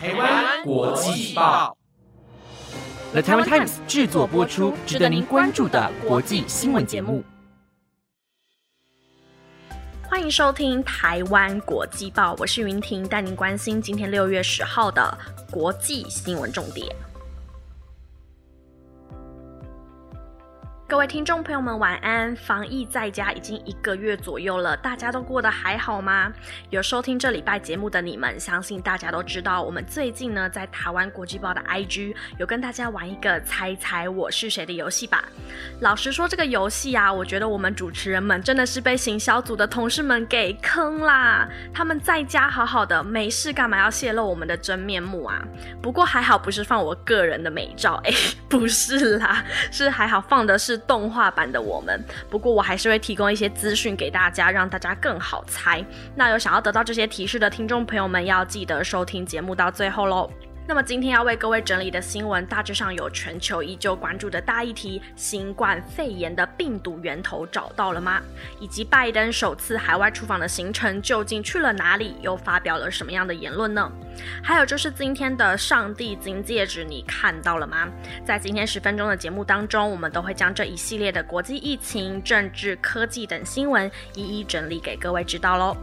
台湾国际报，The Taiwan Times 制作播出，值得您关注的国际新闻节目。欢迎收听台湾国际报，我是云婷，带您关心今天六月十号的国际新闻重点。各位听众朋友们，晚安！防疫在家已经一个月左右了，大家都过得还好吗？有收听这礼拜节目的你们，相信大家都知道，我们最近呢在台湾国际报的 IG 有跟大家玩一个猜猜我是谁的游戏吧。老实说，这个游戏啊，我觉得我们主持人们真的是被行销组的同事们给坑啦。他们在家好好的，没事干嘛要泄露我们的真面目啊？不过还好不是放我个人的美照，哎，不是啦，是还好放的是。动画版的我们，不过我还是会提供一些资讯给大家，让大家更好猜。那有想要得到这些提示的听众朋友们，要记得收听节目到最后喽。那么今天要为各位整理的新闻，大致上有全球依旧关注的大议题：新冠肺炎的病毒源头找到了吗？以及拜登首次海外出访的行程究竟去了哪里？又发表了什么样的言论呢？还有就是今天的上帝金戒指，你看到了吗？在今天十分钟的节目当中，我们都会将这一系列的国际疫情、政治、科技等新闻一一整理给各位知道喽。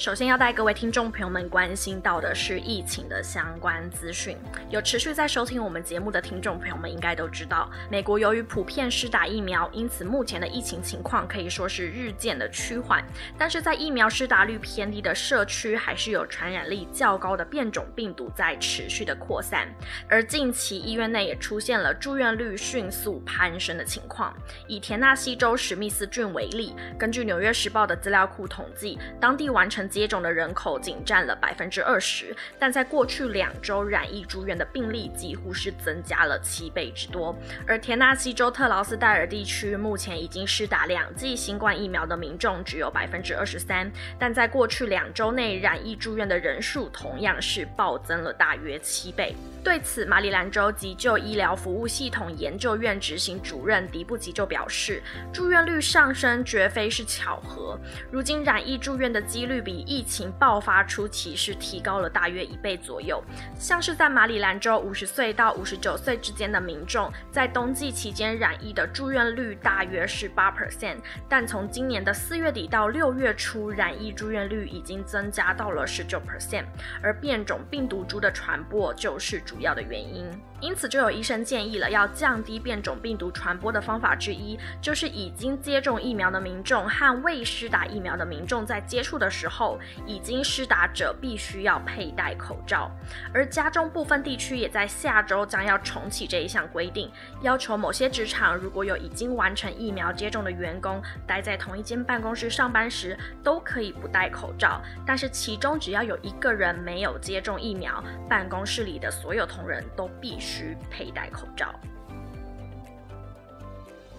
首先要带各位听众朋友们关心到的是疫情的相关资讯。有持续在收听我们节目的听众朋友们应该都知道，美国由于普遍施打疫苗，因此目前的疫情情况可以说是日渐的趋缓。但是在疫苗施打率偏低的社区，还是有传染力较高的变种病毒在持续的扩散。而近期医院内也出现了住院率迅速攀升的情况。以田纳西州史密斯郡为例，根据纽约时报的资料库统计，当地完成接种的人口仅占了百分之二十，但在过去两周染疫住院的病例几乎是增加了七倍之多。而田纳西州特劳斯戴尔地区目前已经施打两剂新冠疫苗的民众只有百分之二十三，但在过去两周内染疫住院的人数同样是暴增了大约七倍。对此，马里兰州急救医疗服务系统研究院执行主任迪布吉就表示，住院率上升绝非是巧合。如今染疫住院的几率比疫情爆发初期是提高了大约一倍左右。像是在马里兰州，五十岁到五十九岁之间的民众在冬季期间染疫的住院率大约是八 percent，但从今年的四月底到六月初，染疫住院率已经增加到了十九 percent。而变种病毒株的传播就是。主要的原因，因此就有医生建议了，要降低变种病毒传播的方法之一，就是已经接种疫苗的民众和未施打疫苗的民众在接触的时候，已经施打者必须要佩戴口罩。而加中部分地区也在下周将要重启这一项规定，要求某些职场如果有已经完成疫苗接种的员工待在同一间办公室上班时，都可以不戴口罩。但是其中只要有一个人没有接种疫苗，办公室里的所有同仁都必须佩戴口罩。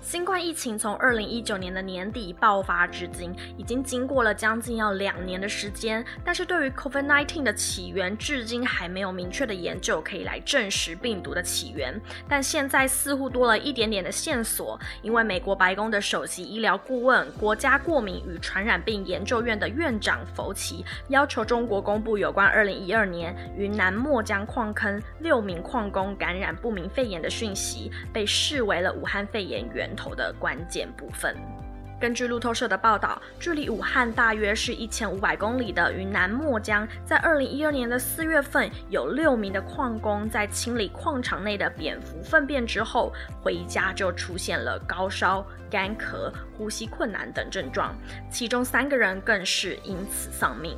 新冠疫情从二零一九年的年底爆发至今，已经经过了将近要两年的时间。但是对于 COVID-19 的起源，至今还没有明确的研究可以来证实病毒的起源。但现在似乎多了一点点的线索，因为美国白宫的首席医疗顾问、国家过敏与传染病研究院的院长福奇，要求中国公布有关二零一二年云南墨江矿坑六名矿工感染不明肺炎的讯息，被视为了武汉肺炎源头。的关键部分。根据路透社的报道，距离武汉大约是一千五百公里的云南墨江，在二零一二年的四月份，有六名的矿工在清理矿场内的蝙蝠粪便之后，回家就出现了高烧、干咳、呼吸困难等症状，其中三个人更是因此丧命。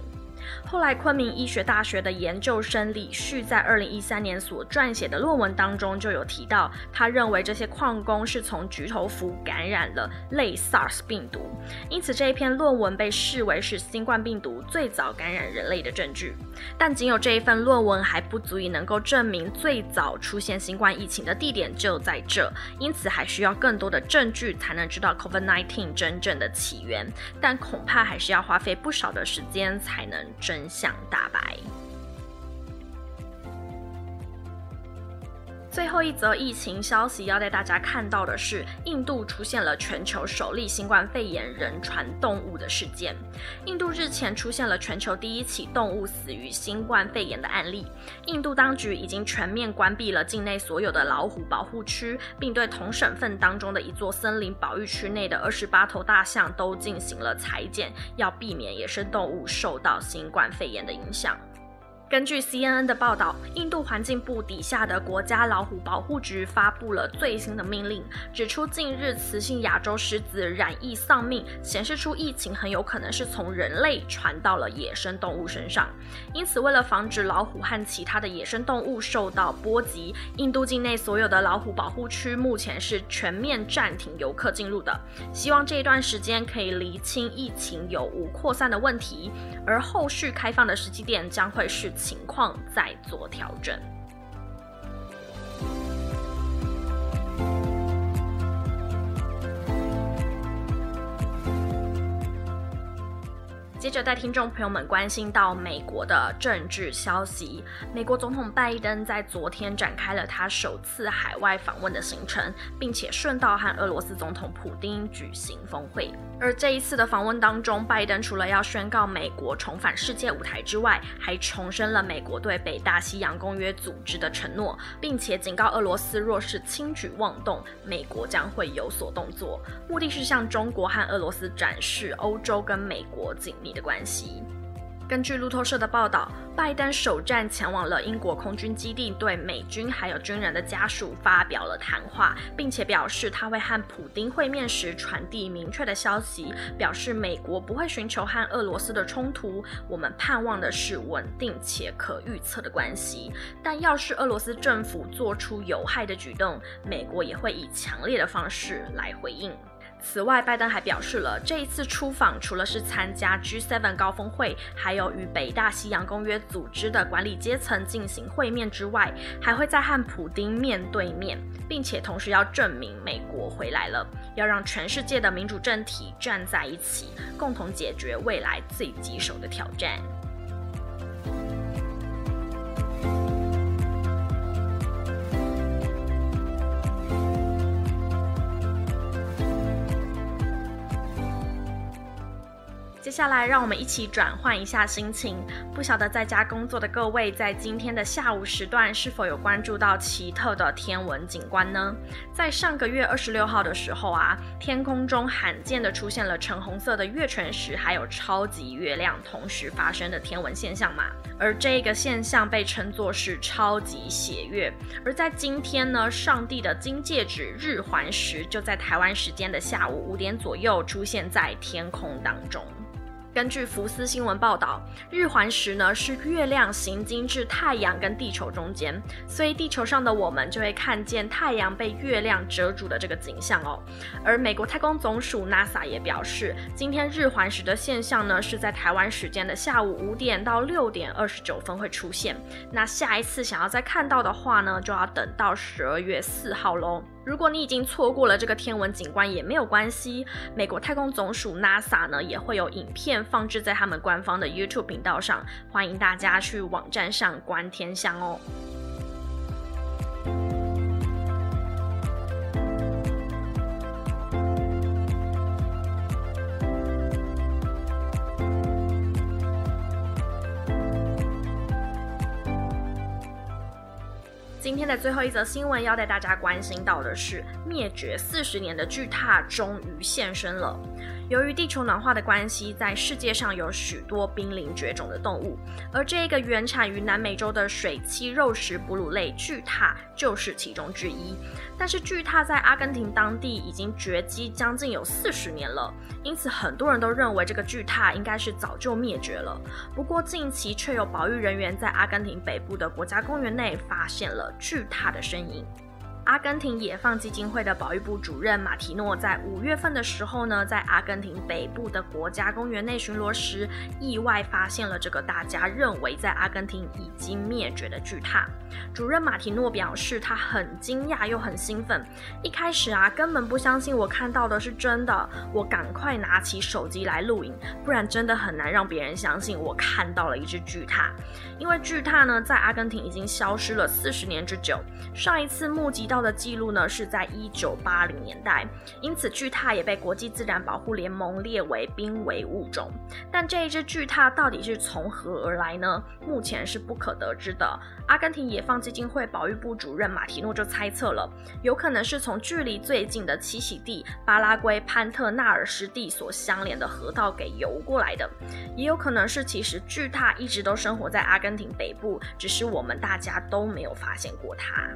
后来，昆明医学大学的研究生李旭在二零一三年所撰写的论文当中就有提到，他认为这些矿工是从菊头蝠感染了类 SARS 病毒，因此这一篇论文被视为是新冠病毒最早感染人类的证据。但仅有这一份论文还不足以能够证明最早出现新冠疫情的地点就在这，因此还需要更多的证据才能知道 COVID-19 真正的起源。但恐怕还是要花费不少的时间才能真相大白。最后一则疫情消息要带大家看到的是，印度出现了全球首例新冠肺炎人传动物的事件。印度日前出现了全球第一起动物死于新冠肺炎的案例。印度当局已经全面关闭了境内所有的老虎保护区，并对同省份当中的一座森林保育区内的二十八头大象都进行了裁剪，要避免野生动物受到新冠肺炎的影响。根据 CNN 的报道，印度环境部底下的国家老虎保护局发布了最新的命令，指出近日雌性亚洲狮子染疫丧命，显示出疫情很有可能是从人类传到了野生动物身上。因此，为了防止老虎和其他的野生动物受到波及，印度境内所有的老虎保护区目前是全面暂停游客进入的。希望这一段时间可以厘清疫情有无扩散的问题，而后续开放的时机点将会是。情况再做调整。接着带听众朋友们关心到美国的政治消息，美国总统拜登在昨天展开了他首次海外访问的行程，并且顺道和俄罗斯总统普京举行峰会。而这一次的访问当中，拜登除了要宣告美国重返世界舞台之外，还重申了美国对北大西洋公约组织的承诺，并且警告俄罗斯若是轻举妄动，美国将会有所动作，目的是向中国和俄罗斯展示欧洲跟美国紧密。的关系。根据路透社的报道，拜登首站前往了英国空军基地，对美军还有军人的家属发表了谈话，并且表示他会和普京会面时传递明确的消息，表示美国不会寻求和俄罗斯的冲突，我们盼望的是稳定且可预测的关系。但要是俄罗斯政府做出有害的举动，美国也会以强烈的方式来回应。此外，拜登还表示了这一次出访除了是参加 G7 高峰会，还有与北大西洋公约组织的管理阶层进行会面之外，还会再和普京面对面，并且同时要证明美国回来了，要让全世界的民主政体站在一起，共同解决未来最棘手的挑战。接下来，让我们一起转换一下心情。不晓得在家工作的各位，在今天的下午时段是否有关注到奇特的天文景观呢？在上个月二十六号的时候啊，天空中罕见的出现了橙红色的月全食，还有超级月亮同时发生的天文现象嘛。而这个现象被称作是超级血月。而在今天呢，上帝的金戒指日环食就在台湾时间的下午五点左右出现在天空当中。根据福斯新闻报道，日环食呢是月亮行经至太阳跟地球中间，所以地球上的我们就会看见太阳被月亮遮住的这个景象哦。而美国太空总署 NASA 也表示，今天日环食的现象呢是在台湾时间的下午五点到六点二十九分会出现。那下一次想要再看到的话呢，就要等到十二月四号喽。如果你已经错过了这个天文景观也没有关系，美国太空总署 NASA 呢也会有影片放置在他们官方的 YouTube 频道上，欢迎大家去网站上观天象哦。现在最后一则新闻要带大家关心到的是，灭绝四十年的巨獭终于现身了。由于地球暖化的关系，在世界上有许多濒临绝种的动物，而这个原产于南美洲的水栖肉食哺乳类巨獭就是其中之一。但是巨獭在阿根廷当地已经绝迹将近有四十年了，因此很多人都认为这个巨獭应该是早就灭绝了。不过近期却有保育人员在阿根廷北部的国家公园内发现了巨獭的身影。阿根廷野放基金会的保育部主任马提诺在五月份的时候呢，在阿根廷北部的国家公园内巡逻时，意外发现了这个大家认为在阿根廷已经灭绝的巨塔。主任马提诺表示，他很惊讶又很兴奋。一开始啊，根本不相信我看到的是真的，我赶快拿起手机来录影，不然真的很难让别人相信我看到了一只巨塔。因为巨塔呢，在阿根廷已经消失了四十年之久，上一次目击到到的记录呢，是在一九八零年代，因此巨獭也被国际自然保护联盟列为濒危物种。但这一只巨獭到底是从何而来呢？目前是不可得知的。阿根廷野放基金会保育部主任马提诺就猜测了，有可能是从距离最近的栖息地巴拉圭潘特纳尔湿地所相连的河道给游过来的，也有可能是其实巨獭一直都生活在阿根廷北部，只是我们大家都没有发现过它。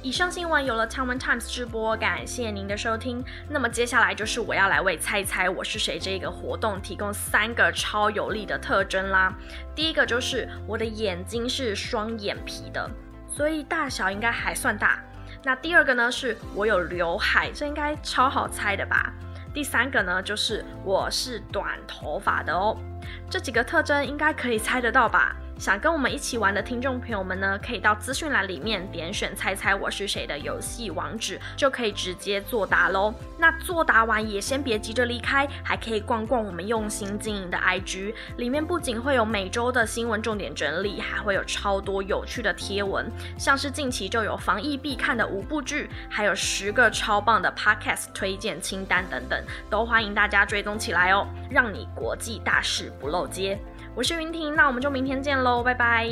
以上新闻有了 Taiwan Times 直播，感谢您的收听。那么接下来就是我要来为猜猜我是谁这个活动提供三个超有力的特征啦。第一个就是我的眼睛是双眼皮的，所以大小应该还算大。那第二个呢是我有刘海，这应该超好猜的吧？第三个呢就是我是短头发的哦。这几个特征应该可以猜得到吧？想跟我们一起玩的听众朋友们呢，可以到资讯栏里面点选“猜猜我是谁”的游戏网址，就可以直接作答喽。那作答完也先别急着离开，还可以逛逛我们用心经营的 IG，里面不仅会有每周的新闻重点整理，还会有超多有趣的贴文，像是近期就有防疫必看的五部剧，还有十个超棒的 Podcast 推荐清单等等，都欢迎大家追踪起来哦，让你国际大事不漏接。我是云婷，那我们就明天见喽，拜拜。